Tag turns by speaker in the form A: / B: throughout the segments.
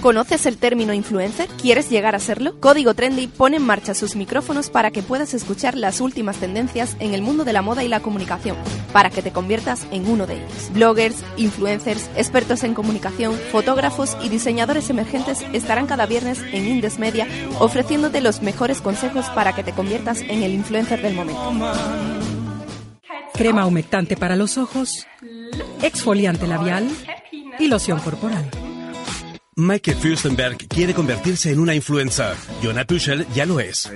A: ¿Conoces el término influencer? ¿Quieres llegar a serlo? Código Trendy pone en marcha sus micrófonos para que puedas escuchar las últimas tendencias en el mundo de la moda y la comunicación, para que te conviertas en uno de ellos. Bloggers, influencers, expertos en comunicación, fotógrafos y diseñadores emergentes estarán cada viernes en Indes Media ofreciéndote los mejores consejos para que te conviertas en el influencer del momento.
B: Crema humectante para los ojos, exfoliante labial y loción corporal.
C: Michael Fürstenberg quiere convertirse en una influencer. Jonah Tuchel ya lo es.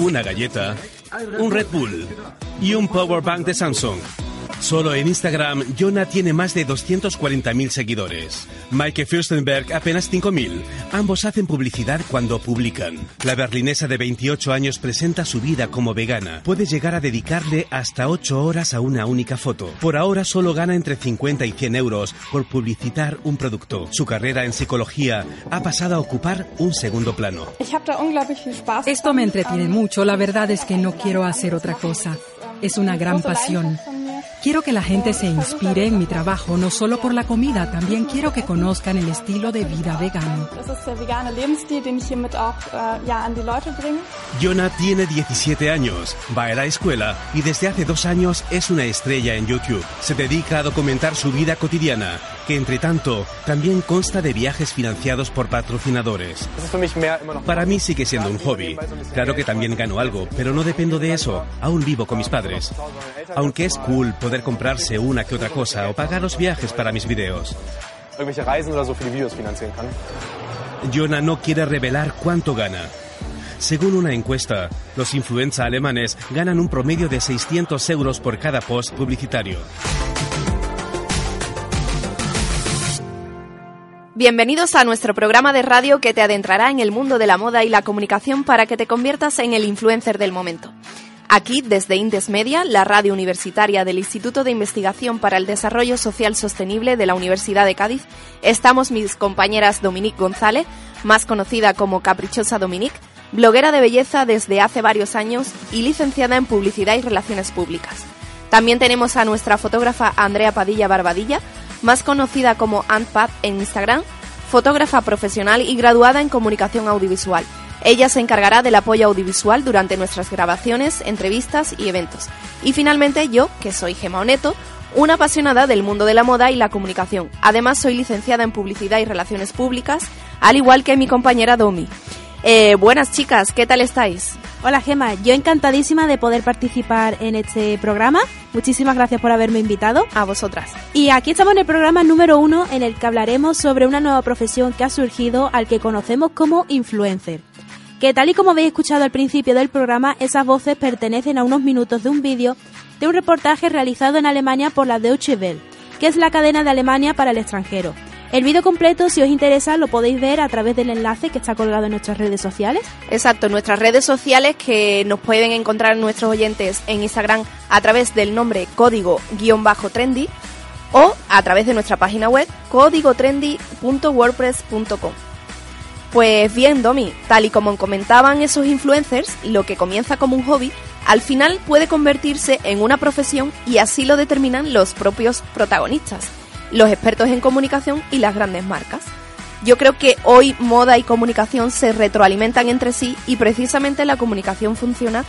C: Una galleta, un Red Bull y un Power Bank de Samsung. Solo en Instagram, Jonah tiene más de 240.000 seguidores. Mike Fürstenberg apenas 5.000. Ambos hacen publicidad cuando publican. La berlinesa de 28 años presenta su vida como vegana. Puede llegar a dedicarle hasta 8 horas a una única foto. Por ahora solo gana entre 50 y 100 euros por publicitar un producto. Su carrera en psicología ha pasado a ocupar un segundo plano.
B: Esto me entretiene mucho. La verdad es que no quiero hacer otra cosa. Es una gran pasión. Quiero que la gente se inspire en mi trabajo, no solo por la comida, también quiero que conozcan el estilo de vida vegano.
C: Jonah tiene 17 años, va a la escuela y desde hace dos años es una estrella en YouTube. Se dedica a documentar su vida cotidiana, que entre tanto también consta de viajes financiados por patrocinadores. Para mí sigue siendo un hobby. Claro que también gano algo, pero no dependo de eso. Aún vivo con mis padres. Aunque es cool poder comprarse una que otra cosa o pagar los viajes para mis videos. Jonah no quiere revelar cuánto gana. Según una encuesta, los influencers alemanes ganan un promedio de 600 euros por cada post publicitario.
A: Bienvenidos a nuestro programa de radio que te adentrará en el mundo de la moda y la comunicación para que te conviertas en el influencer del momento. Aquí, desde Indes Media, la radio universitaria del Instituto de Investigación para el Desarrollo Social Sostenible de la Universidad de Cádiz, estamos mis compañeras Dominique González, más conocida como Caprichosa Dominique, bloguera de belleza desde hace varios años y licenciada en Publicidad y Relaciones Públicas. También tenemos a nuestra fotógrafa Andrea Padilla Barbadilla, más conocida como Antpad en Instagram, fotógrafa profesional y graduada en Comunicación Audiovisual. Ella se encargará del apoyo audiovisual durante nuestras grabaciones, entrevistas y eventos. Y finalmente yo, que soy Gema Oneto, una apasionada del mundo de la moda y la comunicación. Además soy licenciada en Publicidad y Relaciones Públicas, al igual que mi compañera Domi. Eh, buenas chicas, ¿qué tal estáis?
D: Hola Gema, yo encantadísima de poder participar en este programa. Muchísimas gracias por haberme invitado.
A: A vosotras.
D: Y aquí estamos en el programa número uno en el que hablaremos sobre una nueva profesión que ha surgido al que conocemos como influencer que tal y como habéis escuchado al principio del programa, esas voces pertenecen a unos minutos de un vídeo de un reportaje realizado en Alemania por la Deutsche Welle, que es la cadena de Alemania para el extranjero. El vídeo completo, si os interesa, lo podéis ver a través del enlace que está colgado en nuestras redes sociales.
A: Exacto, nuestras redes sociales que nos pueden encontrar nuestros oyentes en Instagram a través del nombre código-trendy o a través de nuestra página web códigotrendy.wordpress.com. Pues bien, Domi, tal y como comentaban esos influencers, lo que comienza como un hobby, al final puede convertirse en una profesión y así lo determinan los propios protagonistas, los expertos en comunicación y las grandes marcas. Yo creo que hoy moda y comunicación se retroalimentan entre sí y precisamente la comunicación funciona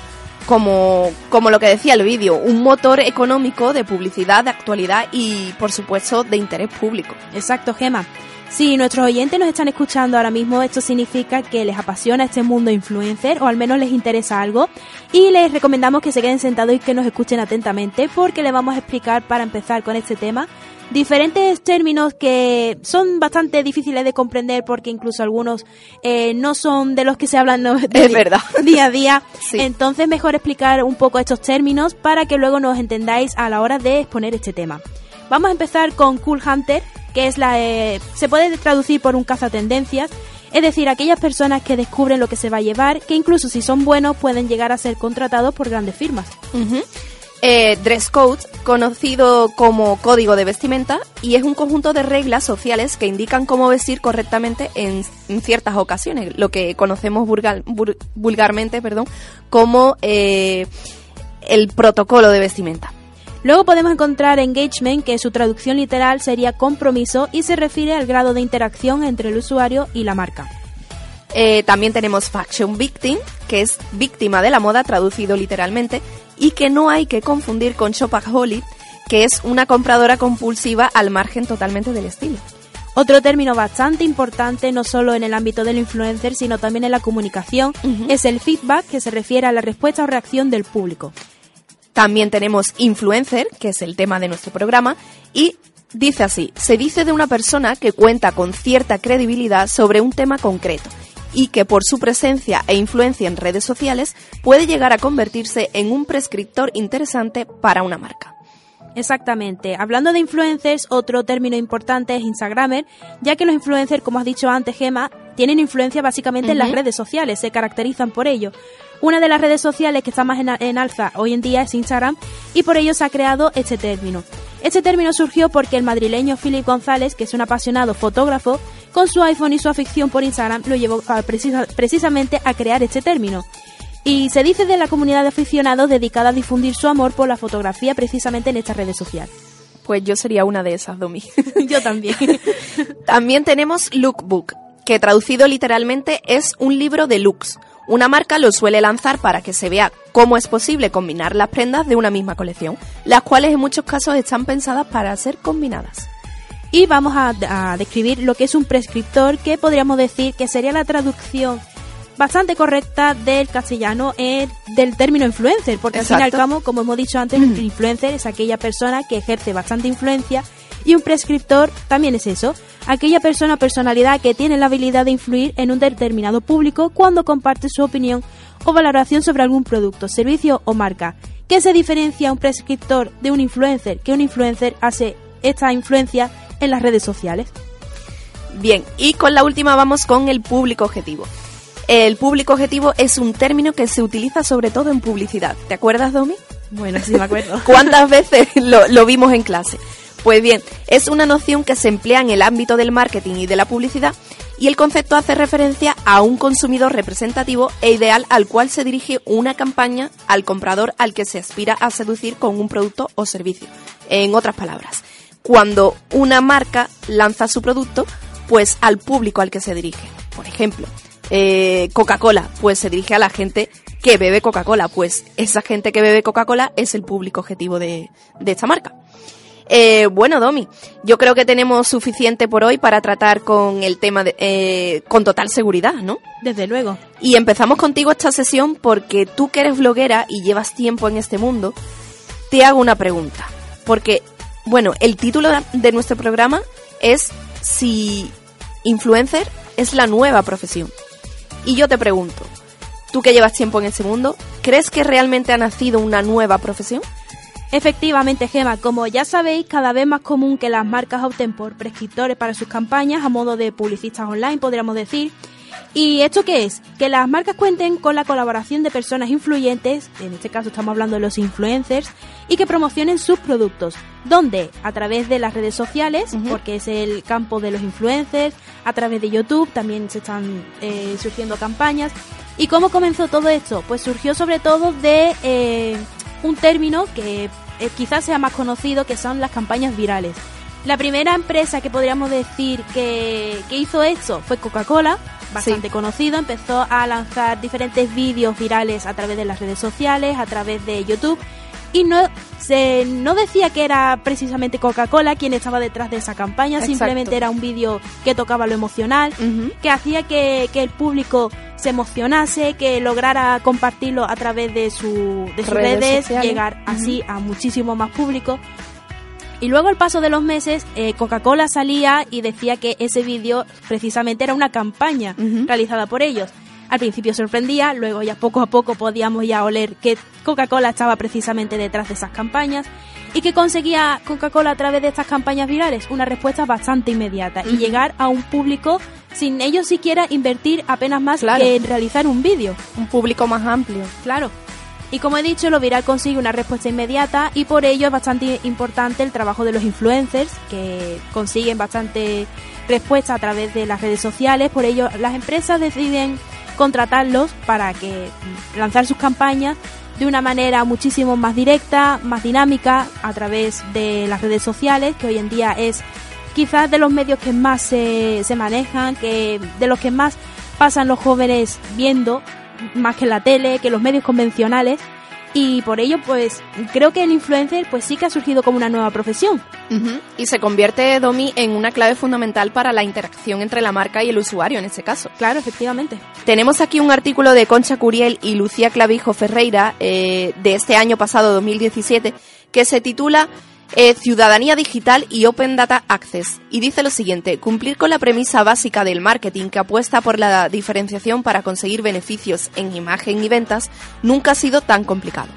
A: como, como lo que decía el vídeo, un motor económico de publicidad, de actualidad y por supuesto de interés público.
D: Exacto, Gema. Si nuestros oyentes nos están escuchando ahora mismo, esto significa que les apasiona este mundo influencer o al menos les interesa algo y les recomendamos que se queden sentados y que nos escuchen atentamente porque les vamos a explicar para empezar con este tema diferentes términos que son bastante difíciles de comprender porque incluso algunos eh, no son de los que se hablan
A: de verdad.
D: día a día. Entonces mejor explicar un poco estos términos para que luego nos entendáis a la hora de exponer este tema. Vamos a empezar con Cool Hunter, que es la eh, se puede traducir por un cazatendencias, es decir, aquellas personas que descubren lo que se va a llevar, que incluso si son buenos pueden llegar a ser contratados por grandes firmas.
A: Eh, dress code, conocido como código de vestimenta, y es un conjunto de reglas sociales que indican cómo vestir correctamente en, ciertas ocasiones, lo que conocemos vulgarmente perdón, como eh, el protocolo de vestimenta.
D: Luego podemos encontrar engagement, que su traducción literal sería compromiso y se refiere al grado de interacción entre el usuario y la marca.
A: Eh, también tenemos fashion victim, que es víctima de la moda traducido literalmente, y que no hay que confundir con shopaholic, que es una compradora compulsiva al margen totalmente del estilo.
D: Otro término bastante importante, no solo en el ámbito del influencer, sino también en la comunicación, es el feedback, que se refiere a la respuesta o reacción del público.
A: También tenemos influencer, que es el tema de nuestro programa, y dice así, se dice de una persona que cuenta con cierta credibilidad sobre un tema concreto y que por su presencia e influencia en redes sociales puede llegar a convertirse en un prescriptor interesante para una marca.
D: Exactamente. Hablando de influencers, otro término importante es Instagramer, ya que los influencers, como has dicho antes, Gema, tienen influencia básicamente en las redes sociales, se caracterizan por ello. Una de las redes sociales que está más en, alza hoy en día es Instagram y por ello se ha creado este término. Este término surgió porque el madrileño Philip González, que es un apasionado fotógrafo, con su iPhone y su afición por Instagram lo llevó precisamente a crear este término. Y se dice de la comunidad de aficionados dedicada a difundir su amor por la fotografía precisamente en estas redes sociales.
A: Pues yo sería una de esas, Domi.
D: yo también.
A: también tenemos Lookbook, que traducido literalmente es un libro de looks. Una marca lo suele lanzar para que se vea cómo es posible combinar las prendas de una misma colección, las cuales en muchos casos están pensadas para ser combinadas.
D: Y vamos a, describir lo que es un prescriptor, que podríamos decir que sería la traducción bastante correcta del castellano eh, del término influencer, porque al fin y al cabo, como hemos dicho antes, el influencer es aquella persona que ejerce bastante influencia y un prescriptor también es eso, aquella persona o personalidad que tiene la habilidad de influir en un determinado público cuando comparte su opinión o valoración sobre algún producto, servicio o marca. ¿Qué se diferencia un prescriptor de un influencer? Que un influencer hace esta influencia en las redes sociales.
A: Bien, y con la última vamos con el público objetivo. El público objetivo es un término que se utiliza sobre todo en publicidad. ¿Te acuerdas, Domi?
D: Bueno, sí me acuerdo.
A: ¿Cuántas veces lo, vimos en clase? Pues bien, es una noción que se emplea en el ámbito del marketing y de la publicidad y el concepto hace referencia a un consumidor representativo e ideal al cual se dirige una campaña al comprador al que se aspira a seducir con un producto o servicio. En otras palabras, cuando una marca lanza su producto, pues al público al que se dirige. Por ejemplo, eh, Coca-Cola, pues se dirige a la gente que bebe Coca-Cola, pues esa gente que bebe Coca-Cola es el público objetivo de, esta marca. Eh, bueno, Domi, yo creo que tenemos suficiente por hoy para tratar con el tema eh, con total seguridad, ¿no?
D: Desde luego.
A: Y empezamos contigo esta sesión porque tú que eres bloguera y llevas tiempo en este mundo, te hago una pregunta. Porque, bueno, el título de nuestro programa es si influencer es la nueva profesión. Y yo te pregunto, tú que llevas tiempo en ese mundo, ¿crees que realmente ha nacido una nueva profesión?
D: Efectivamente, Gema, como ya sabéis, cada vez más común que las marcas opten por prescriptores para sus campañas a modo de publicistas online, podríamos decir, ¿Y esto qué es? Que las marcas cuenten con la colaboración de personas influyentes, en este caso estamos hablando de los influencers, y que promocionen sus productos. ¿Dónde? A través de las redes sociales, porque es el campo de los influencers, a través de YouTube también se están eh, surgiendo campañas. ¿Y cómo comenzó todo esto? Pues surgió sobre todo de eh, un término que eh, quizás sea más conocido, que son las campañas virales. La primera empresa que podríamos decir que, que hizo esto fue Coca-Cola, bastante conocido, empezó a lanzar diferentes vídeos virales a través de las redes sociales, a través de YouTube y no se no decía que era precisamente Coca-Cola quien estaba detrás de esa campaña, simplemente era un vídeo que tocaba lo emocional, que hacía que, el público se emocionase, que lograra compartirlo a través de, su, de sus redes, llegar así a muchísimo más público. Y luego al paso de los meses, eh, Coca-Cola salía y decía que ese vídeo precisamente era una campaña realizada por ellos. Al principio sorprendía, luego ya poco a poco podíamos ya oler que Coca-Cola estaba precisamente detrás de esas campañas y que conseguía Coca-Cola a través de estas campañas virales una respuesta bastante inmediata y llegar a un público sin ellos siquiera invertir apenas más que en realizar un vídeo.
A: Un público más amplio.
D: Claro. Y como he dicho, lo viral consigue una respuesta inmediata y por ello es bastante importante el trabajo de los influencers que consiguen bastante respuesta a través de las redes sociales. Por ello, las empresas deciden contratarlos para que lanzar sus campañas de una manera muchísimo más directa, más dinámica, a través de las redes sociales, que hoy en día es quizás de los medios que más se, se manejan, que de los que más pasan los jóvenes viendo, más que la tele, que los medios convencionales y por ello pues creo que el influencer pues sí que ha surgido como una nueva profesión.
A: Y se convierte Domi en una clave fundamental para la interacción entre la marca y el usuario en este caso.
D: Claro, efectivamente.
A: Tenemos aquí un artículo de Concha Curiel y Lucía Clavijo Ferreira eh, de este año pasado 2017 que se titula eh, ciudadanía digital y Open Data Access. Y dice lo siguiente, cumplir con la premisa básica del marketing que apuesta por la diferenciación para conseguir beneficios en imagen y ventas nunca ha sido tan complicado.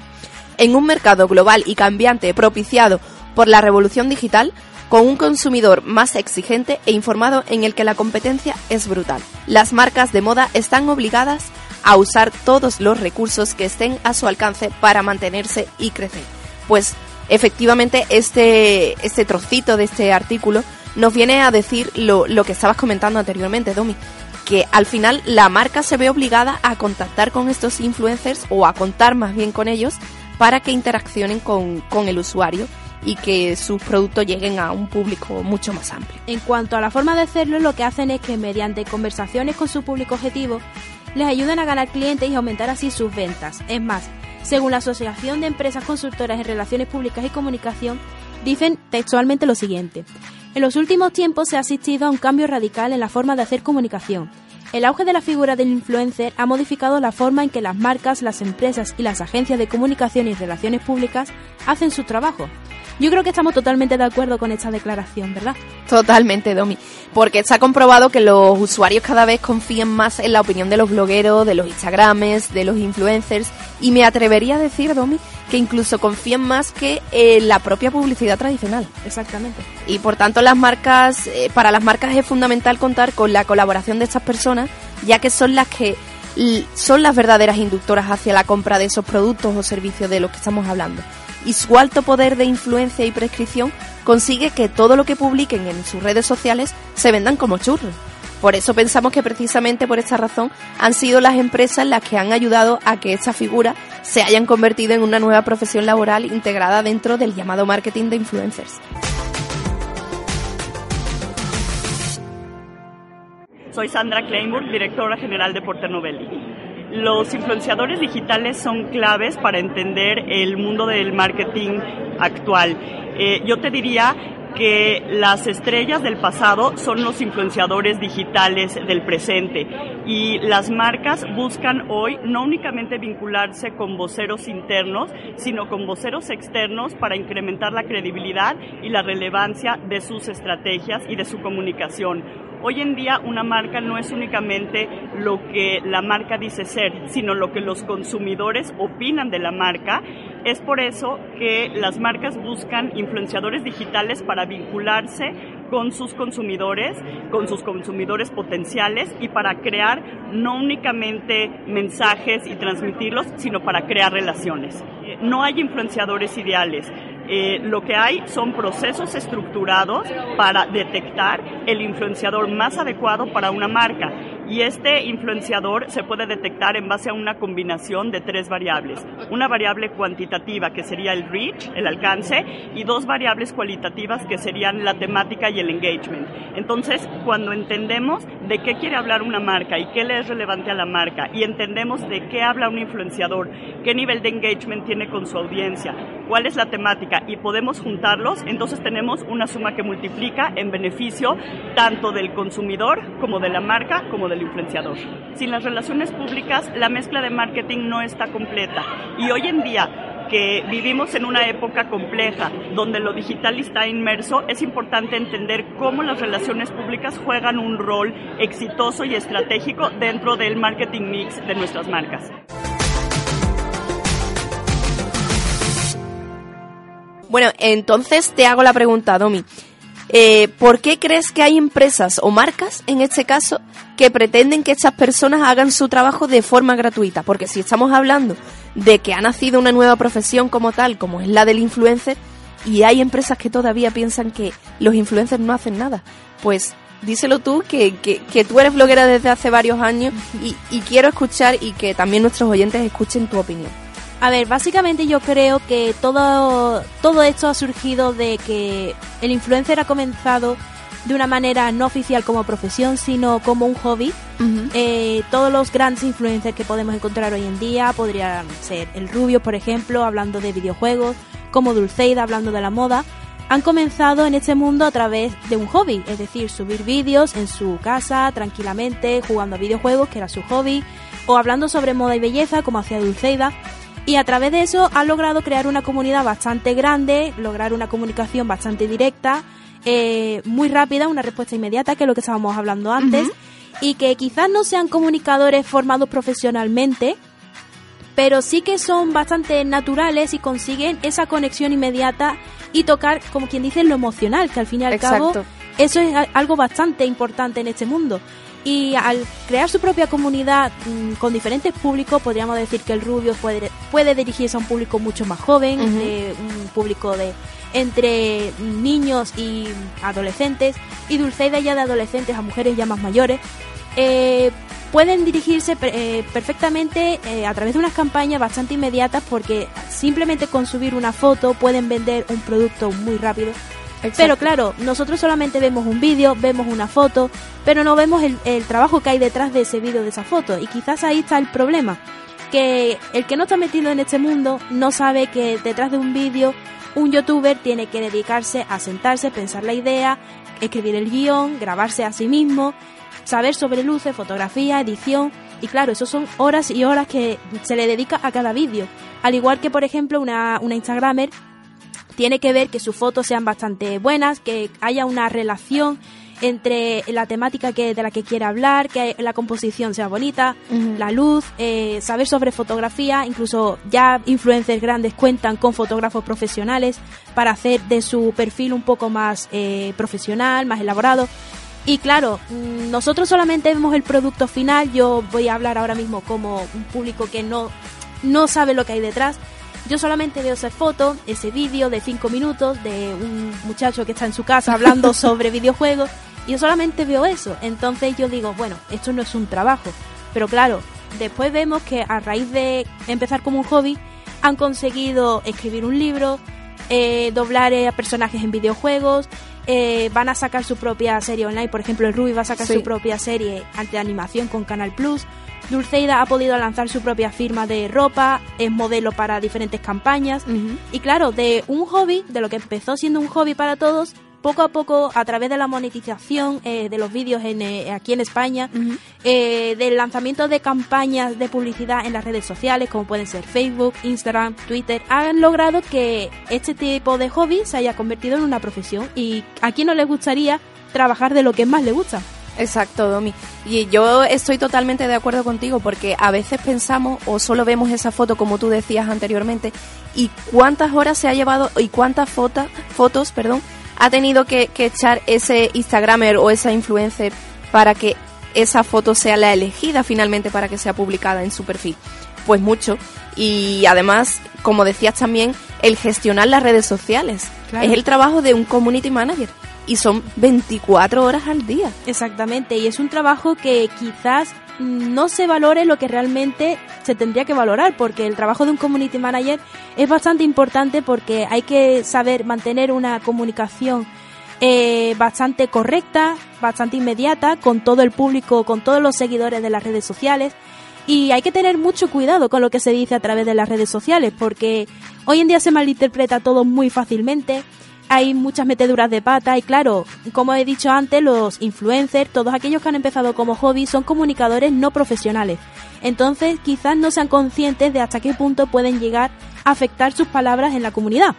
A: En un mercado global y cambiante propiciado por la revolución digital, con un consumidor más exigente e informado en el que la competencia es brutal. Las marcas de moda están obligadas a usar todos los recursos que estén a su alcance para mantenerse y crecer. Pues efectivamente este, este trocito de este artículo nos viene a decir lo, lo que estabas comentando anteriormente, Domi, que al final la marca se ve obligada a contactar con estos influencers o a contar más bien con ellos para que interaccionen con, con el usuario y que sus productos lleguen a un público mucho más amplio.
D: En cuanto a la forma de hacerlo, lo que hacen es que mediante conversaciones con su público objetivo les ayuden a ganar clientes y aumentar así sus ventas. Es más, según la Asociación de Empresas Consultoras en Relaciones Públicas y Comunicación, dicen textualmente lo siguiente. En los últimos tiempos se ha asistido a un cambio radical en la forma de hacer comunicación. El auge de la figura del influencer ha modificado la forma en que las marcas, las empresas y las agencias de comunicación y relaciones públicas hacen su trabajo. Yo creo que estamos totalmente de acuerdo con esta declaración, ¿verdad?
A: Totalmente, Domi. Porque se ha comprobado que los usuarios cada vez confían más en la opinión de los blogueros, de los Instagrames, de los influencers. Y me atrevería a decir, Domi, que incluso confían más que en la propia publicidad tradicional.
D: Exactamente.
A: Y por tanto, las marcas, eh, para las marcas es fundamental contar con la colaboración de estas personas, ya que son las que son las verdaderas inductoras hacia la compra de esos productos o servicios de los que estamos hablando y su alto poder de influencia y prescripción consigue que todo lo que publiquen en sus redes sociales se vendan como churros. Por eso pensamos que precisamente por esta razón han sido las empresas las que han ayudado a que esta figura se hayan convertido en una nueva profesión laboral integrada dentro del llamado marketing de influencers.
E: Soy Sandra Kleinburg, directora general de Porter Novelli los influenciadores digitales son claves para entender el mundo del marketing actual. Eh, yo te diría que las estrellas del pasado son los influenciadores digitales del presente. Y las marcas buscan hoy no únicamente vincularse con voceros internos, sino con voceros externos para incrementar la credibilidad y la relevancia de sus estrategias y de su comunicación Hoy en día una marca no es únicamente lo que la marca dice ser, sino lo que los consumidores opinan de la marca. Es por eso que las marcas buscan influenciadores digitales para vincularse con sus consumidores, con sus consumidores potenciales y para crear no únicamente mensajes y transmitirlos, sino para crear relaciones. No hay influenciadores ideales. Eh, lo que hay son procesos estructurados para detectar el influenciador más adecuado para una marca y este influenciador se puede detectar en base a una combinación de tres variables. Una variable cuantitativa que sería el reach, el alcance, y dos variables cualitativas que serían la temática y el engagement. Entonces, cuando entendemos de qué quiere hablar una marca y qué le es relevante a la marca y entendemos de qué habla un influenciador, qué nivel de engagement tiene con su audiencia, cuál es la temática y podemos juntarlos, entonces tenemos una suma que multiplica en beneficio tanto del consumidor como de la marca como del influenciador. Sin las relaciones públicas, la mezcla de marketing no está completa. Y hoy en día, que vivimos en una época compleja donde lo digital está inmerso, es importante entender cómo las relaciones públicas juegan un rol exitoso y estratégico dentro del marketing mix de nuestras marcas.
A: Bueno, entonces te hago la pregunta, Domi. Eh, ¿Por qué crees que hay empresas o marcas, en este caso, que pretenden que estas personas hagan su trabajo de forma gratuita? Porque si estamos hablando de que ha nacido una nueva profesión como tal, como es la del influencer, y hay empresas que todavía piensan que los influencers no hacen nada, pues díselo tú, que, que, tú eres bloguera desde hace varios años y, y quiero escuchar y que también nuestros oyentes escuchen tu opinión.
D: A ver, básicamente yo creo que todo, todo esto ha surgido de que el influencer ha comenzado de una manera no oficial como profesión, sino como un hobby. Eh, todos los grandes influencers que podemos encontrar hoy en día podrían ser el Rubio, por ejemplo, hablando de videojuegos, como Dulceida, hablando de la moda, han comenzado en este mundo a través de un hobby, es decir, subir vídeos en su casa tranquilamente, jugando a videojuegos, que era su hobby, o hablando sobre moda y belleza, como hacía Dulceida. Y a través de eso han logrado crear una comunidad bastante grande, lograr una comunicación bastante directa, eh, muy rápida, una respuesta inmediata, que es lo que estábamos hablando antes, y que quizás no sean comunicadores formados profesionalmente, pero sí que son bastante naturales y consiguen esa conexión inmediata y tocar, como quien dice, lo emocional, que al fin y al cabo eso es algo bastante importante en este mundo. Y al crear su propia comunidad mm, con diferentes públicos, podríamos decir que el Rubio puede, puede dirigirse a un público mucho más joven, un público de entre niños y adolescentes y Dulceida ya de adolescentes a mujeres ya más mayores, eh, pueden dirigirse eh, perfectamente eh, a través de unas campañas bastante inmediatas porque simplemente con subir una foto pueden vender un producto muy rápido. Pero claro, nosotros solamente vemos un vídeo, vemos una foto, pero no vemos el, trabajo que hay detrás de ese vídeo, de esa foto. Y quizás ahí está el problema, que el que no está metido en este mundo no sabe que detrás de un vídeo un youtuber tiene que dedicarse a sentarse, pensar la idea, escribir el guion, grabarse a sí mismo, saber sobre luces, fotografía, edición. Y claro, eso son horas y horas que se le dedica a cada vídeo. Al igual que, por ejemplo, una, una Instagramer tiene que ver que sus fotos sean bastante buenas, que haya una relación entre la temática que de la que quiere hablar, que la composición sea bonita, la luz, eh, saber sobre fotografía, incluso ya influencers grandes cuentan con fotógrafos profesionales para hacer de su perfil un poco más eh, profesional, más elaborado. Y claro, mm, nosotros solamente vemos el producto final, yo voy a hablar ahora mismo como un público que no, no sabe lo que hay detrás. Yo solamente veo esa foto, ese vídeo de 5 minutos de un muchacho que está en su casa hablando sobre videojuegos yo solamente veo eso. Entonces yo digo, bueno, esto no es un trabajo. Pero claro, después vemos que a raíz de empezar como un hobby, han conseguido escribir un libro, eh, doblar a personajes en videojuegos, eh, van a sacar su propia serie online. Por ejemplo, el Ruby va a sacar su propia serie de animación con Canal Plus. Dulceida ha podido lanzar su propia firma de ropa, es modelo para diferentes campañas. Y claro, de un hobby, de lo que empezó siendo un hobby para todos, poco a poco, a través de la monetización eh, de los vídeos en, eh, aquí en España, eh, del lanzamiento de campañas de publicidad en las redes sociales, como pueden ser Facebook, Instagram, Twitter, han logrado que este tipo de hobby se haya convertido en una profesión. ¿Y a quién no le gustaría trabajar de lo que más le gusta?
A: Exacto, Domi. Y yo estoy totalmente de acuerdo contigo porque a veces pensamos o solo vemos esa foto como tú decías anteriormente y cuántas horas se ha llevado y cuántas fotos, fotos, perdón, ha tenido que, echar ese Instagramer o esa influencer para que esa foto sea la elegida finalmente para que sea publicada en su perfil? Pues mucho. Y además, como decías también, el gestionar las redes sociales. Es el trabajo de un community manager. Y son 24 horas al día.
D: Exactamente. Y es un trabajo que quizás no se valore lo que realmente se tendría que valorar, porque el trabajo de un community manager es bastante importante porque hay que saber mantener una comunicación eh, bastante correcta, bastante inmediata con todo el público, con todos los seguidores de las redes sociales. Y hay que tener mucho cuidado con lo que se dice a través de las redes sociales, porque hoy en día se malinterpreta todo muy fácilmente hay muchas meteduras de pata y claro, como he dicho antes, los influencers, todos aquellos que han empezado como hobby, son comunicadores no profesionales. Entonces quizás no sean conscientes de hasta qué punto pueden llegar a afectar sus palabras en la comunidad.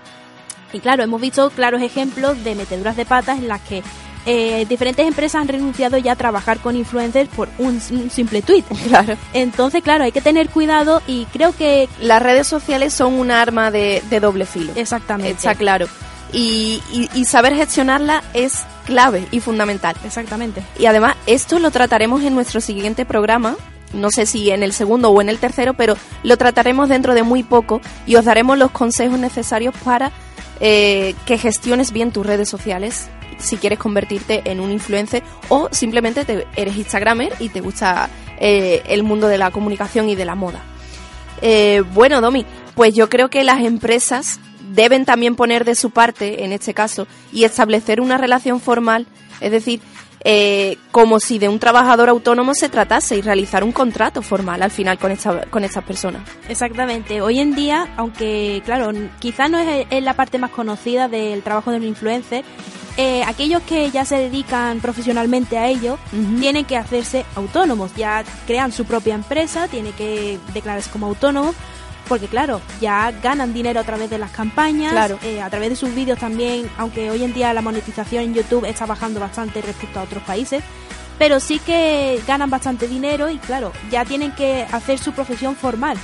D: Y claro, hemos visto claros ejemplos de meteduras de patas en las que eh, diferentes empresas han renunciado ya a trabajar con influencers por un, simple tweet.
A: Claro.
D: Entonces, claro, hay que tener cuidado y creo que...
A: Las redes sociales son un arma de, de doble filo.
D: Exactamente.
A: Está claro y, saber gestionarla es clave y fundamental.
D: Exactamente.
A: Y además esto lo trataremos en nuestro siguiente programa, no sé si en el segundo o en el tercero, pero lo trataremos dentro de muy poco y os daremos los consejos necesarios para eh, que gestiones bien tus redes sociales si quieres convertirte en un influencer o simplemente te, eres Instagramer y te gusta eh, el mundo de la comunicación y de la moda. Eh, bueno, Domi, pues yo creo que las empresas deben también poner de su parte, en este caso, y establecer una relación formal, es decir, eh, como si de un trabajador autónomo se tratase y realizar un contrato formal al final con esta, con estas personas.
D: Exactamente. Hoy en día, aunque claro, quizás no es, la parte más conocida del trabajo de un influencer, eh, aquellos que ya se dedican profesionalmente a ello tienen que hacerse autónomos, ya crean su propia empresa, tienen que declararse como autónomos porque claro, ya ganan dinero a través de las campañas, eh, a través de sus vídeos también, aunque hoy en día la monetización en YouTube está bajando bastante respecto a otros países, pero sí que ganan bastante dinero y claro, ya tienen que hacer su profesión formal.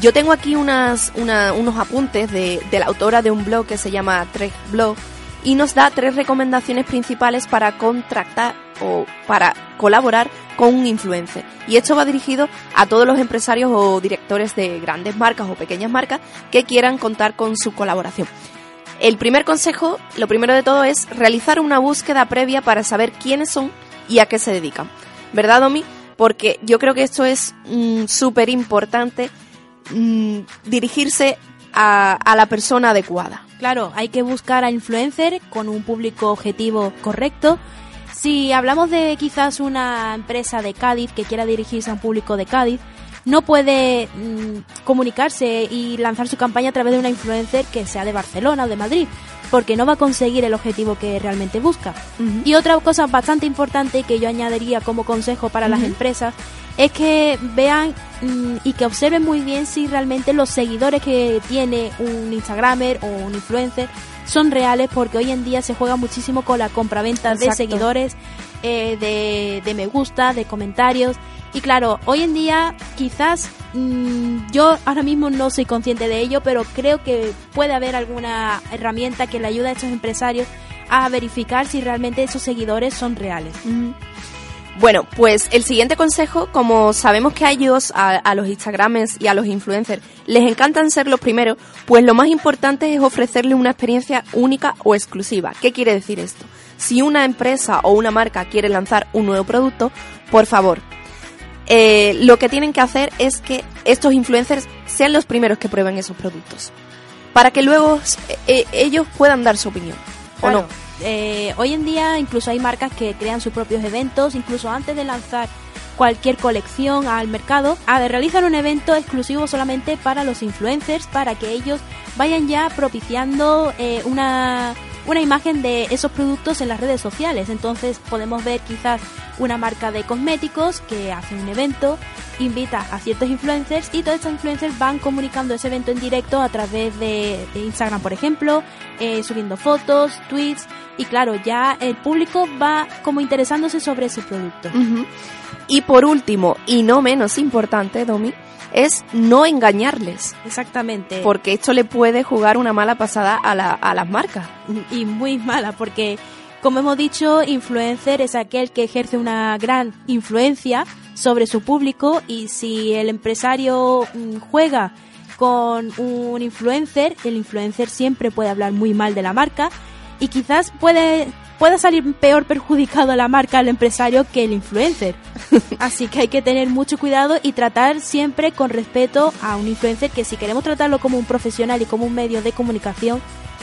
A: Yo tengo aquí unas, unos apuntes de, de, la autora de un blog que se llama Trek Blog y nos da tres recomendaciones principales para contratar o para colaborar con un influencer. Y esto va dirigido a todos los empresarios o directores de grandes marcas o pequeñas marcas que quieran contar con su colaboración. El primer consejo, lo primero de todo, es realizar una búsqueda previa para saber quiénes son y a qué se dedican. ¿Verdad, Domi? Porque yo creo que esto es mm, súper importante mm, dirigirse a, a la persona adecuada.
D: Claro, hay que buscar a influencer con un público objetivo correcto si hablamos de quizás una empresa de Cádiz que quiera dirigirse a un público de Cádiz, no puede mm, comunicarse y lanzar su campaña a través de una influencer que sea de Barcelona o de Madrid, porque no va a conseguir el objetivo que realmente busca. Y otra cosa bastante importante que yo añadiría como consejo para las empresas es que vean mm, y que observen muy bien si realmente los seguidores que tiene un Instagramer o un influencer son reales porque hoy en día se juega muchísimo con la compraventa de seguidores, eh, de, de, me gusta, de comentarios. Y claro, hoy en día quizás mm, yo ahora mismo no soy consciente de ello, pero creo que puede haber alguna herramienta que le ayude a estos empresarios a verificar si realmente esos seguidores son reales.
A: Bueno, pues el siguiente consejo, como sabemos que a ellos, a, los Instagramers y a los influencers, les encantan ser los primeros, pues lo más importante es ofrecerle una experiencia única o exclusiva. ¿Qué quiere decir esto? Si una empresa o una marca quiere lanzar un nuevo producto, por favor, eh, lo que tienen que hacer es que estos influencers sean los primeros que prueben esos productos, para que luego eh, ellos puedan dar su opinión, ¿o no?
D: Eh, hoy en día incluso hay marcas que crean sus propios eventos, incluso antes de lanzar cualquier colección al mercado, a realizar un evento exclusivo solamente para los influencers, para que ellos vayan ya propiciando eh, una una imagen de esos productos en las redes sociales. Entonces podemos ver quizás una marca de cosméticos que hace un evento, invita a ciertos influencers y todos estos influencers van comunicando ese evento en directo a través de, Instagram, por ejemplo, eh, subiendo fotos, tweets y claro, ya el público va como interesándose sobre ese producto.
A: Y por último, y no menos importante, Domi, es no engañarles.
D: Exactamente.
A: Porque esto le puede jugar una mala pasada a, la, a las marcas.
D: Y muy mala, porque como hemos dicho, influencer es aquel que ejerce una gran influencia sobre su público y si el empresario mm, juega con un influencer, el influencer siempre puede hablar muy mal de la marca y quizás puede pueda salir peor perjudicado la marca, al empresario, que el influencer. Así que hay que tener mucho cuidado y tratar siempre con respeto a un influencer que si queremos tratarlo como un profesional y como un medio de comunicación,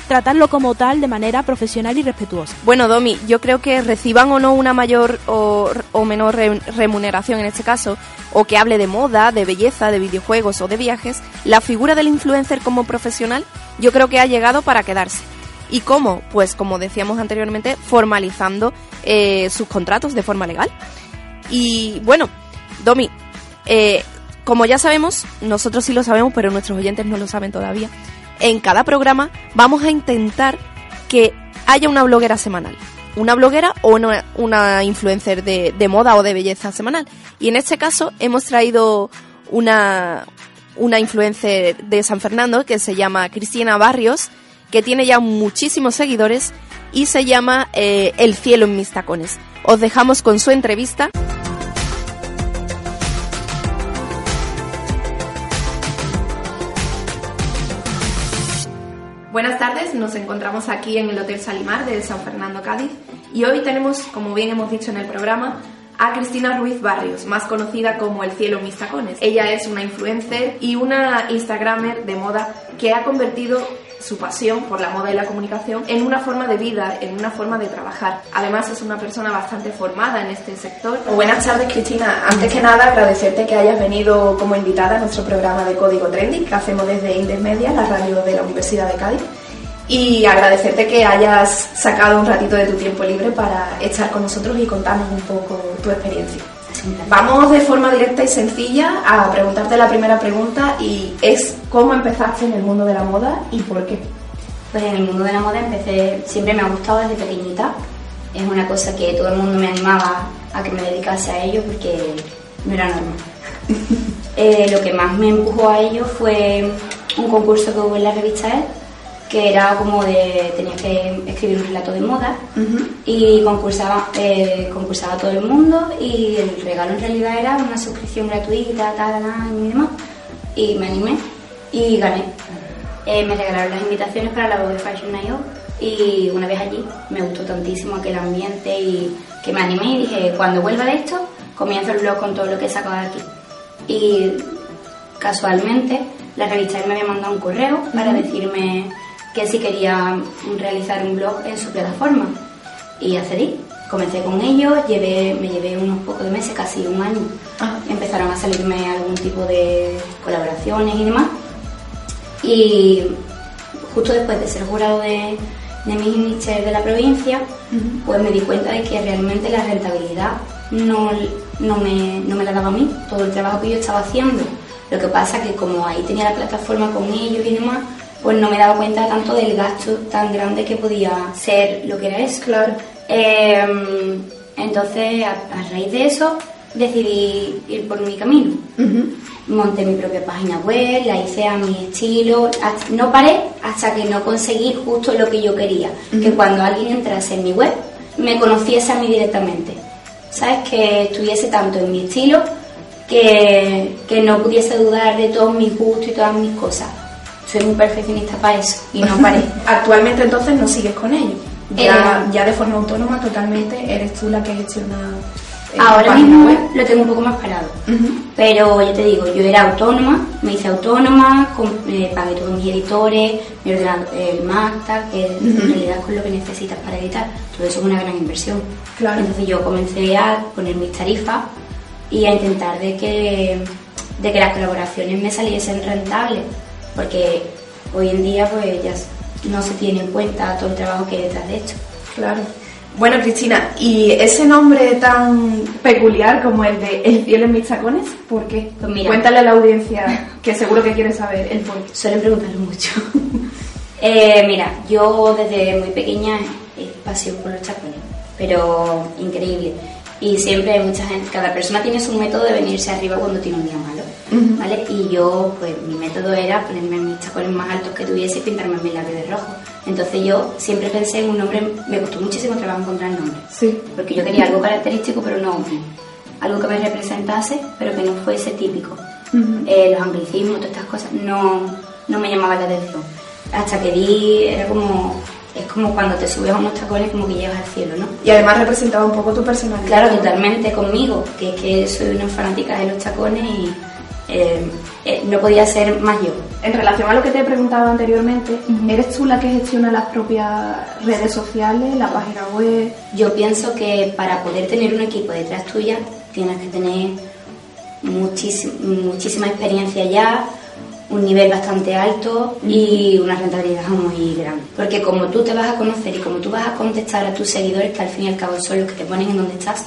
D: tratarlo como tal de manera profesional y respetuosa.
A: Bueno, Domi, yo creo que reciban o no una mayor o, menor remuneración en este caso, o que hable de moda, de belleza, de videojuegos o de viajes, la figura del influencer como profesional yo creo que ha llegado para quedarse. ¿Y cómo? Pues como decíamos anteriormente, formalizando eh, sus contratos de forma legal. Y bueno, Domi, eh, como ya sabemos, nosotros sí lo sabemos, pero nuestros oyentes no lo saben todavía, en cada programa vamos a intentar que haya una bloguera semanal. Una bloguera o una, una influencer de, de moda o de belleza semanal. Y en este caso hemos traído una, una influencer de San Fernando que se llama Cristina Barrios, que tiene ya muchísimos seguidores y se llama eh, El cielo en mis tacones. Os dejamos con su entrevista. Buenas tardes, nos encontramos aquí en el Hotel Salimar de San Fernando, Cádiz y hoy tenemos, como bien hemos dicho en el programa,
F: a Cristina Ruiz Barrios, más conocida como El Cielo Mis Tacones. Ella es una influencer y una Instagramer de moda que ha convertido su pasión por la moda y la comunicación en una forma de vida, en una forma de trabajar. Además es una persona bastante formada en este sector. Buenas tardes Cristina, antes que nada agradecerte que hayas venido como invitada a nuestro programa de Código Trending que hacemos desde Indes Media, la radio de la Universidad de Cádiz. Y agradecerte que hayas sacado un ratito de tu tiempo libre para estar con nosotros y contarnos un poco tu experiencia. Vamos de forma directa y sencilla a preguntarte la primera pregunta y es ¿cómo empezaste en el mundo de la moda y por qué?
G: Pues en el mundo de la moda empecé, siempre me ha gustado desde pequeñita. Es una cosa que todo el mundo me animaba a que me dedicase a ello porque no era normal. Eh, lo que más me empujó a ello fue un concurso que hubo en la revista El, que era como de, tenía que escribir un relato de moda y concursaba, eh, concursaba todo el mundo y el regalo en realidad era una suscripción gratuita, tal, y demás. Y me animé y gané. Eh, me regalaron las invitaciones para la Vogue Fashion Night y una vez allí me gustó tantísimo aquel ambiente y que me animé y dije, cuando vuelva de esto, comienzo el blog con todo lo que he sacado de aquí. Y casualmente la revista me había mandado un correo para decirme que si quería realizar un blog en su plataforma. Y accedí. Comencé con ello, llevé, me llevé unos pocos de meses, casi un año. Empezaron a salirme algún tipo de colaboraciones y demás. Y justo después de ser jurado de, de mis de la provincia, pues me di cuenta de que realmente la rentabilidad no, no, me, no me la daba a mí, todo el trabajo que yo estaba haciendo. Lo que pasa que como ahí tenía la plataforma con ellos y demás, pues no me daba cuenta tanto del gasto tan grande que podía ser lo que era eso.
F: Claro.
G: Em, entonces, a, raíz de eso, decidí ir por mi camino. Monté mi propia página web, la hice a mi estilo. No paré hasta que no conseguí justo lo que yo quería. Que cuando alguien entrase en mi web, me conociese a mí directamente. ¿Sabes? Que estuviese tanto en mi estilo que, que no pudiese dudar de todos mis gustos y todas mis cosas soy muy perfeccionista para eso y no paré.
F: Actualmente entonces no sigues con ello. Ya, eh, ya de forma autónoma totalmente eres tú la que gestiona.
G: Eh, ahora mismo lo tengo un poco más parado. Pero ya te digo, yo era autónoma, me hice autónoma, eh, pagué todos mis editores, mi ordenador, el Mac, que en realidad es con lo que necesitas para editar. Todo eso es una gran inversión.
F: Claro.
G: Entonces yo comencé a poner mis tarifas y a intentar de que, de que las colaboraciones me saliesen rentables porque hoy en día pues ya no se tiene en cuenta todo el trabajo que hay detrás de esto.
F: Claro. Bueno, Cristina, ¿y ese nombre tan peculiar como el de El cielo en mis tacones? ¿Por qué? Pues Cuéntale a la audiencia que seguro que quiere saber el por qué.
G: Suelen preguntarlo mucho. Eh, mira, yo desde muy pequeña he pasado por los tacones, pero increíble. Y siempre hay mucha gente, cada persona tiene su método de venirse arriba cuando tiene un día malo. ¿Vale? Y yo, pues mi método era ponerme mis tacones más altos que tuviese y pintarme mis labios de rojo. Entonces yo siempre pensé en un nombre, me costó muchísimo trabajo encontrar el nombre.
F: Sí.
G: Porque yo quería algo característico, pero no algo que me representase, pero que no fuese típico. Eh, los anglicismos, todas estas cosas, no, no me llamaban la atención. Hasta que di, era como es como cuando te subes a unos tacones como que llegas al cielo, ¿no?
F: Y además representaba un poco tu personalidad.
G: Claro, totalmente conmigo, que es que soy una fanática de los tacones y eh, eh, no podía ser más yo.
F: En relación a lo que te he preguntado anteriormente, ¿eres tú la que gestiona las propias redes sociales, la página web?
G: Yo pienso que para poder tener un equipo detrás tuya tienes que tener muchísima experiencia ya, un nivel bastante alto y una rentabilidad muy grande. Porque como tú te vas a conocer y como tú vas a contestar a tus seguidores, que al fin y al cabo son los que te ponen en donde estás,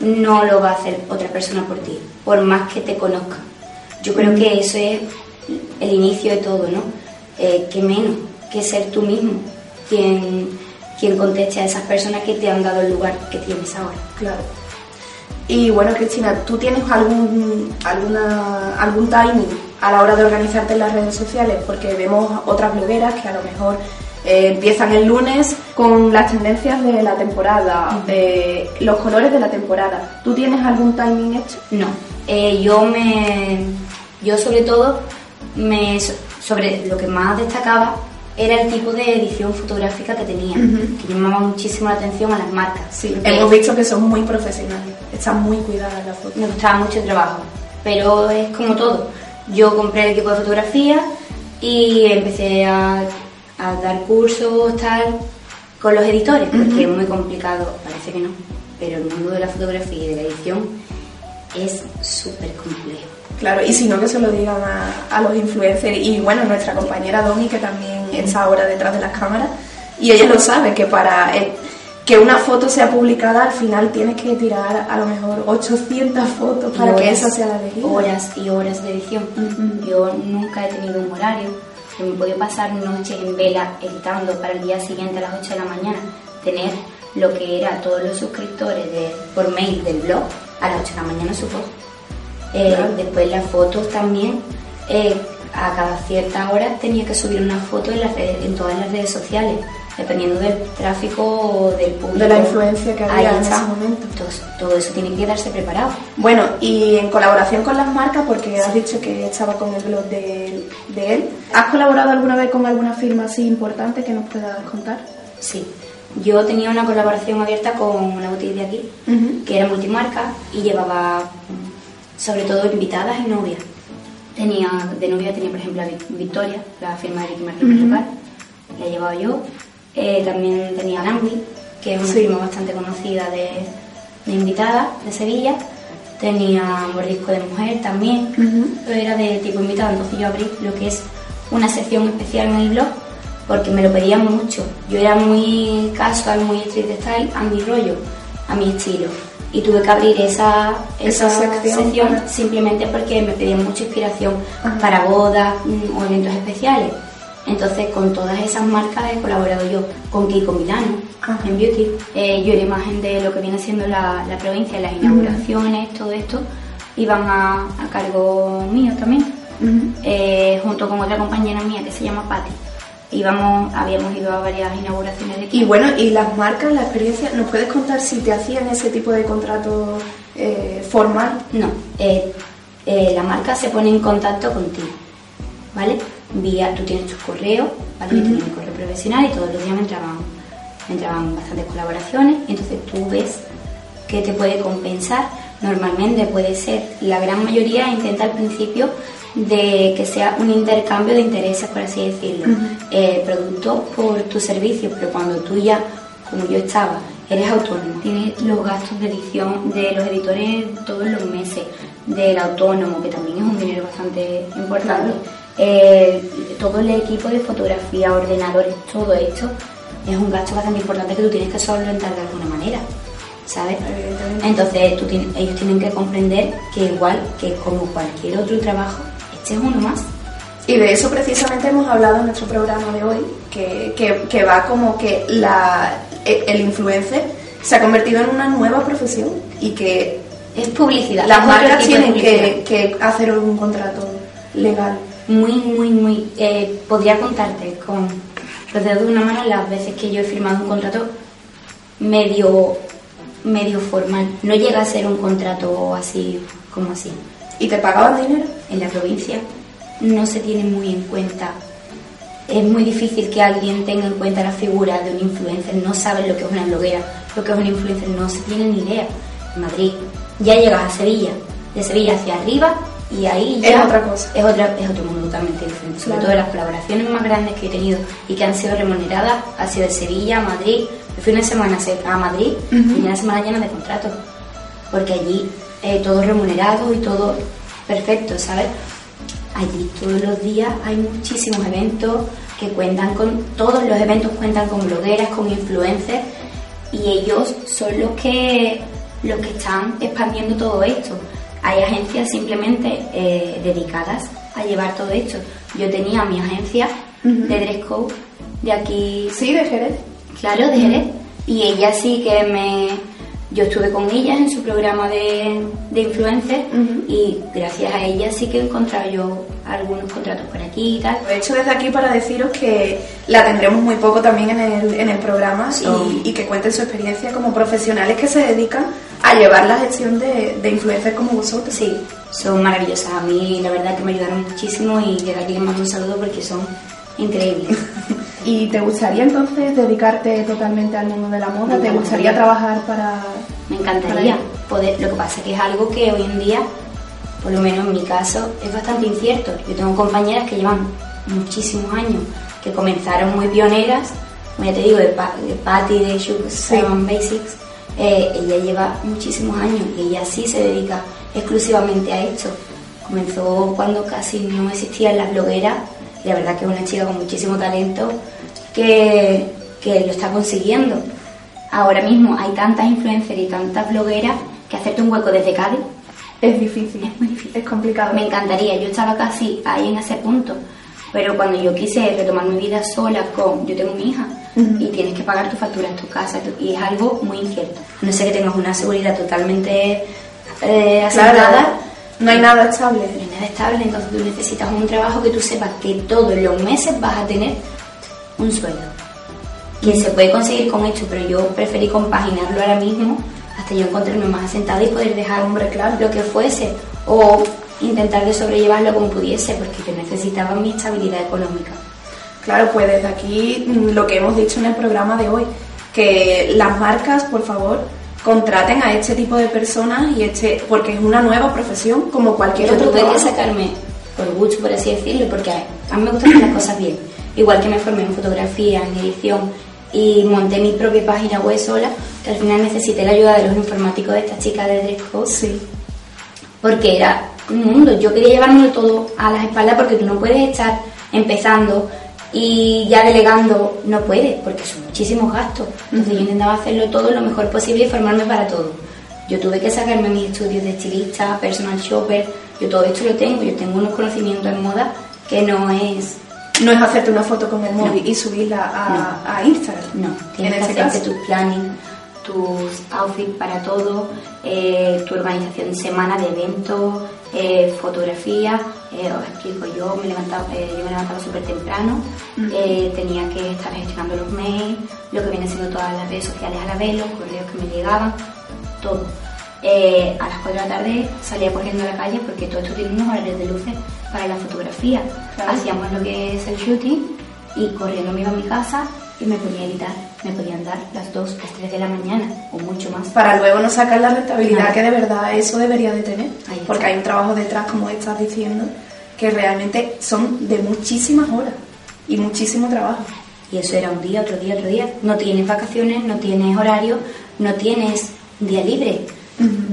G: no lo va a hacer otra persona por ti, por más que te conozca. Yo creo que eso es el inicio de todo, ¿no? Eh, que menos que ser tú mismo quien, quien conteste a esas personas que te han dado el lugar que tienes ahora.
F: Claro. Y bueno, Cristina, ¿tú tienes algún, alguna, algún timing a la hora de organizarte en las redes sociales? Porque vemos otras blogueras que a lo mejor eh, empiezan el lunes con las tendencias de la temporada, eh, los colores de la temporada. ¿Tú tienes algún timing hecho?
G: No. Yo me yo sobre todo, me, sobre lo que más destacaba era el tipo de edición fotográfica que tenía, que llamaba muchísimo la atención a las marcas.
F: Sí, hemos visto que son muy profesionales, están muy cuidadas las fotos.
G: Me gustaba mucho el trabajo, pero es como todo. Yo compré el equipo de fotografía y empecé a, a dar cursos, tal, con los editores, porque es muy complicado, parece que no, pero el mundo de la fotografía y de la edición es súper complejo.
F: Claro, y si no que se lo digan a, a, los influencers y bueno, nuestra compañera Domi que también está ahora detrás de las cámaras y ella lo sabe que para eh, que una foto sea publicada al final tienes que tirar a lo mejor 800 fotos para que esa sea la elegida.
G: Horas y horas de edición. Yo nunca he tenido un horario, que me podía pasar noches en vela editando para el día siguiente a las 8 de la mañana, tener lo que era todos los suscriptores de, por mail del blog a las 8 de la mañana su foto. Eh, Después las fotos también, eh, a cada cierta hora tenía que subir una foto en, las redes, en todas las redes sociales, dependiendo del tráfico o del público.
F: De la influencia que había en ese momento.
G: Entonces, todo eso tiene que quedarse preparado.
F: Bueno, y en colaboración con las marcas, porque has dicho que estaba con el blog de, de él, ¿has colaborado alguna vez con alguna firma así importante que nos puedas contar?
G: Sí. Yo tenía una colaboración abierta con una boutique de aquí, que era multimarca y llevaba sobre todo invitadas y novias. Tenía, de novia tenía, por ejemplo, a Vic- Victoria, la firma de Ricky Martin local, la llevaba yo. Eh, también tenía a Langui, que es una
F: Sí.
G: firma bastante conocida de, de invitada de Sevilla. Tenía Mordisco de Mujer también, pero era de tipo invitada, entonces yo abrí lo que es una sección especial en el blog porque me lo pedían mucho. Yo era muy casual, muy street style, a mi rollo, a mi estilo. Y tuve que abrir esa,
F: Esa
G: esa,
F: sección
G: sección,
F: para-
G: simplemente porque me pedían mucha inspiración
F: Ajá.
G: para bodas mm, o eventos especiales. Entonces, con todas esas marcas he colaborado yo, con Kiko Milano,
F: Ajá.
G: en Beauty. Eh, yo era imagen de lo que viene siendo la, la provincia, las inauguraciones, todo esto, iban a, a cargo mío también eh, junto con otra compañera mía que se llama Patti. Íbamos, habíamos ido a varias inauguraciones de aquí.
F: Y bueno, y las marcas, la experiencia, ¿nos puedes contar si te hacían ese tipo de contrato eh, formal?
G: No, eh, eh, la marca se pone en contacto contigo, ¿vale? Vía, tú tienes tus correos, ¿vale? Yo tenía mi correo profesional y todos los días me entraban, me entraban bastantes colaboraciones, entonces tú ves qué te puede compensar. Normalmente puede ser, la gran mayoría intenta al principio de que sea un intercambio de intereses, por así decirlo, Eh, producto por tu servicio, pero cuando tú ya, como yo estaba, eres autónomo, tienes los gastos de edición de los editores todos los meses, del autónomo, que también es un dinero bastante importante, eh, todo el equipo de fotografía, ordenadores, todo esto es un gasto bastante importante que tú tienes que solventar de alguna manera. ¿Sabes? Entonces tú ellos tienen que comprender que igual que como cualquier otro trabajo, este es uno más.
F: Y de eso precisamente hemos hablado en nuestro programa de hoy, que, que- que va como que la, e- el influencer se ha convertido en una nueva profesión y que
G: Es publicidad.
F: las marcas tienen que, que hacer un contrato legal.
G: Muy, muy, muy. eh, podría contarte con los dedos de una mano las veces que yo he firmado un contrato medio, medio formal. No llega a ser un contrato así como así.
F: ¿Y te pagaban dinero?
G: En la provincia no se tiene muy en cuenta. Es muy difícil que alguien tenga en cuenta la figura de un influencer. No saben lo que es una bloguera, lo que es un influencer, no se tienen ni idea. En Madrid ya llegas a Sevilla, de Sevilla hacia arriba y ahí
F: Es
G: ya
F: otra cosa.
G: Es, otra, es otro mundo totalmente diferente. Sobre
F: Claro.
G: todo las colaboraciones más grandes que he tenido y que han sido remuneradas ha sido de Sevilla a Madrid. Me fui una semana a Madrid y una semana llena de contratos porque allí eh, todo remunerado y todo perfecto, ¿sabes? Allí todos los días hay muchísimos eventos que cuentan con, todos los eventos cuentan con blogueras, con influencers y ellos son los que, los que están expandiendo todo esto. Hay agencias simplemente eh, dedicadas a llevar todo esto. Yo tenía mi agencia de Dress Code de aquí
F: Sí, de Jerez.
G: Claro, de Jerez. Y ella sí que me... Yo estuve con ella en su programa de, de influencer
F: Ujú.
G: y gracias a ella sí que he encontrado yo algunos contratos por aquí y tal.
F: Aprovecho desde aquí para deciros que la tendremos muy poco también en el, en el programa y, y que cuenten su experiencia como profesionales que se dedican a llevar la gestión de, de influencers como vosotros.
G: Sí, son maravillosas. A mí la verdad que me ayudaron muchísimo y desde aquí les mando un saludo porque son increíbles.
F: ¿Y te gustaría entonces dedicarte totalmente al mundo de la moda? ¿Te gustaría trabajar para...?
G: Me encantaría poder, lo que pasa es que es algo que hoy en día, por lo menos en mi caso, es bastante incierto. Yo tengo compañeras que llevan muchísimos años, que comenzaron muy pioneras, como ya te digo, de, de Patty, de Shoes Seven Basics, eh, ella lleva muchísimos años y ella sí se dedica exclusivamente a esto. Comenzó cuando casi no existían las blogueras la verdad que es una chica con muchísimo talento que, que lo está consiguiendo. Ahora mismo hay tantas influencers y tantas blogueras que hacerte un hueco desde Cádiz
F: es difícil.
G: Es muy difícil.
F: Es complicado.
G: Me encantaría, yo estaba casi ahí en ese punto. Pero cuando yo quise retomar mi vida sola con, yo tengo mi hija y tienes que pagar tu factura en tu casa y es algo muy incierto. No sé que tengas una seguridad totalmente eh, asentada.
F: No hay nada estable.
G: No hay nada estable, entonces tú necesitas un trabajo que tú sepas que todos los meses vas a tener un sueldo. Que se puede conseguir con esto, pero yo preferí compaginarlo ahora mismo hasta yo encontrarme más asentada y poder dejar hombre claro lo que fuese o intentar de sobrellevarlo como pudiese porque yo necesitaba mi estabilidad económica.
F: Claro, pues desde aquí mm, lo que hemos dicho en el programa de hoy, que las marcas, por favor, contraten a este tipo de personas y este porque es una nueva profesión como cualquier
G: yo
F: otro
G: tuve
F: trabajo.
G: que sacarme por gusto, por así decirlo, porque a mí me gusta hacer las cosas bien. Igual que me formé en fotografía, en edición y monté mi propia página web sola, que al final necesité la ayuda de los informáticos de esta chica de Dress
F: Sí.
G: porque era un mundo. Yo quería llevármelo todo a las espaldas porque tú no puedes estar empezando y ya delegando, no puedes, porque son muchísimos gastos. Entonces yo intentaba hacerlo todo lo mejor posible y formarme para todo. Yo tuve que sacarme mis estudios de estilista, personal shopper, yo todo esto lo tengo, yo tengo unos conocimientos en moda que no es...
F: No es hacerte una foto con el móvil y subirla a, a Instagram.
G: No, tienes
F: en
G: que hacerte
F: caso.
G: tu planning, tus outfits para todo, eh, tu organización de semana de eventos, eh, fotografía. eh, os explico, yo me levantaba, eh, yo me levantaba súper temprano, eh, tenía que estar gestionando los mails, lo que viene siendo todas las redes sociales a la vez, los correos que me llegaban, todo. A las 4 de la tarde salía corriendo a la calle porque todo esto tiene unos horarios de luces para la fotografía.
F: Claro.
G: Hacíamos lo que es el shooting y corriendo me iba a mi casa y me ponía a editar. Me podían dar las 2, las 3 de la mañana o mucho más.
F: Para luego no sacar la rentabilidad que de verdad eso debería de tener. Porque hay un trabajo detrás, como estás diciendo, que realmente son de muchísimas horas y muchísimo trabajo.
G: Y eso era un día, otro día, otro día. No tienes vacaciones, no tienes horario, no tienes día libre.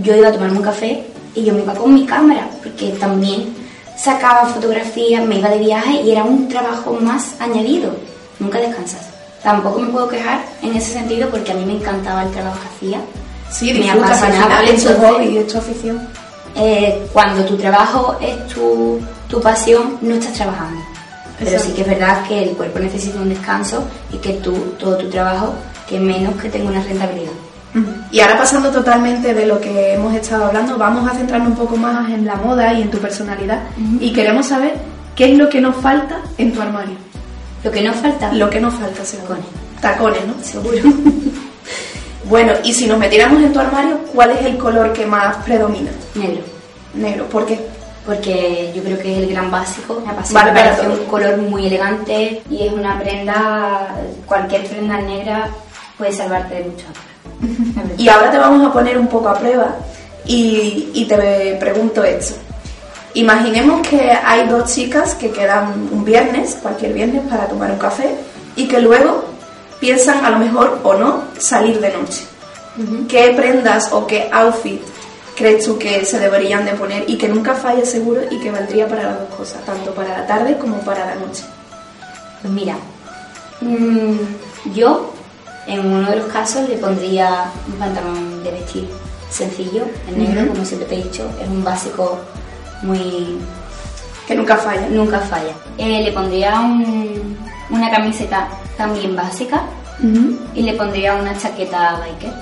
G: Yo iba a tomarme un café y yo me iba con mi cámara, porque también sacaba fotografías, me iba de viaje y era un trabajo más añadido. Nunca descansas. Tampoco me puedo quejar en ese sentido porque a mí me encantaba el trabajo que hacía.
F: Sí,
G: me apasionaba.
F: es tu hobby, es tu afición.
G: eh, cuando tu trabajo es tu, tu pasión, no estás trabajando. Pero
F: Exacto.
G: sí que es verdad que el cuerpo necesita un descanso y que tú, todo tu trabajo, que menos que tenga una rentabilidad.
F: Y ahora pasando totalmente de lo que hemos estado hablando, vamos a centrarnos un poco más en la moda y en tu personalidad. Y queremos saber qué es lo que nos falta en tu armario.
G: Lo que nos falta,
F: Lo que nos falta, según.
G: Tacones.
F: Tacones, ¿no?
G: seguro.
F: Bueno, y si nos metiéramos en tu armario, ¿cuál es el color que más predomina?
G: Negro.
F: Negro. ¿Por qué?
G: Porque yo creo que es el gran básico. Me
F: Vale,
G: Vale,
F: para
G: parece
F: todo.
G: un color muy elegante y es una prenda, cualquier prenda negra puede salvarte de mucho.
F: Y ahora te vamos a poner un poco a prueba y, y te pregunto esto. Imaginemos que hay dos chicas que quedan un viernes, cualquier viernes, para tomar un café y que luego piensan a lo mejor o no salir de noche. ¿Qué prendas o qué outfit crees tú que se deberían de poner y que nunca falle seguro y que valdría para las dos cosas, tanto para la tarde como para la noche?
G: Pues mira, mm, yo en uno de los casos le pondría un pantalón de vestir sencillo, en negro, como siempre te he dicho, es un básico muy...
F: Que nunca falla.
G: nunca falla. Eh, le pondría un- una camiseta también básica y le pondría una chaqueta biker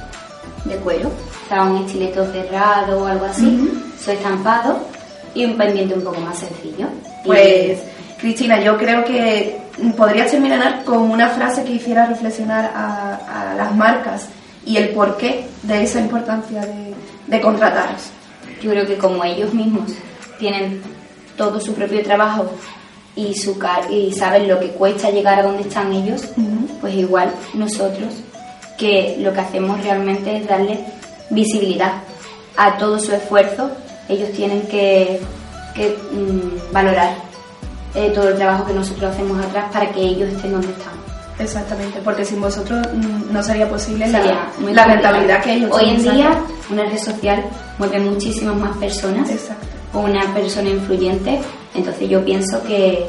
G: de cuero, o sea, un estileto cerrado o algo así, su estampado y un pendiente un poco más sencillo. Y-
F: Pues, Cristina, yo creo que podrías terminar con una frase que hiciera reflexionar a, a las marcas y el porqué de esa importancia de, de contrataros.
G: Yo creo que como ellos mismos tienen todo su propio trabajo y, su y saben lo que cuesta llegar a donde están ellos, pues igual nosotros que lo que hacemos realmente es darle visibilidad a todo su esfuerzo, ellos tienen que, mm, valorar eh, todo el trabajo que nosotros hacemos atrás para que ellos estén donde están.
F: Exactamente, porque sin vosotros mm, no sería posible la, la rentabilidad que ellos
G: Hoy en día una red social mueve muchísimas más personas o una persona influyente, entonces yo pienso que,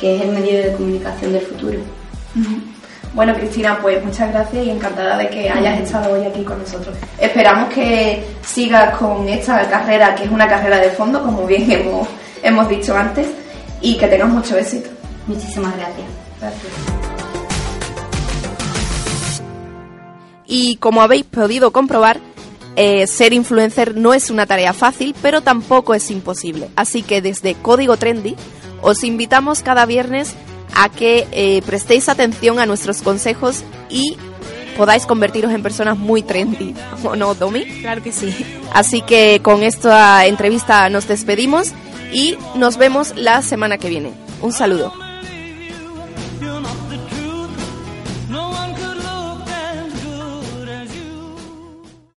G: que es el medio de comunicación del futuro.
F: Bueno, Cristina, pues muchas gracias y encantada de que hayas estado hoy aquí con nosotros. Esperamos que sigas con esta carrera, que es una carrera de fondo, como bien hemos, hemos dicho antes, y que tengas mucho éxito.
G: Muchísimas gracias.
F: Gracias.
A: Y como habéis podido comprobar, eh, ser influencer no es una tarea fácil, pero tampoco es imposible. Así que desde Código Trendy os invitamos cada viernes a que eh, prestéis atención a nuestros consejos y podáis convertiros en personas muy trendy, ¿o no, Domi?
D: Claro que sí.
A: Así que con esta entrevista nos despedimos y nos vemos la semana que viene. Un saludo.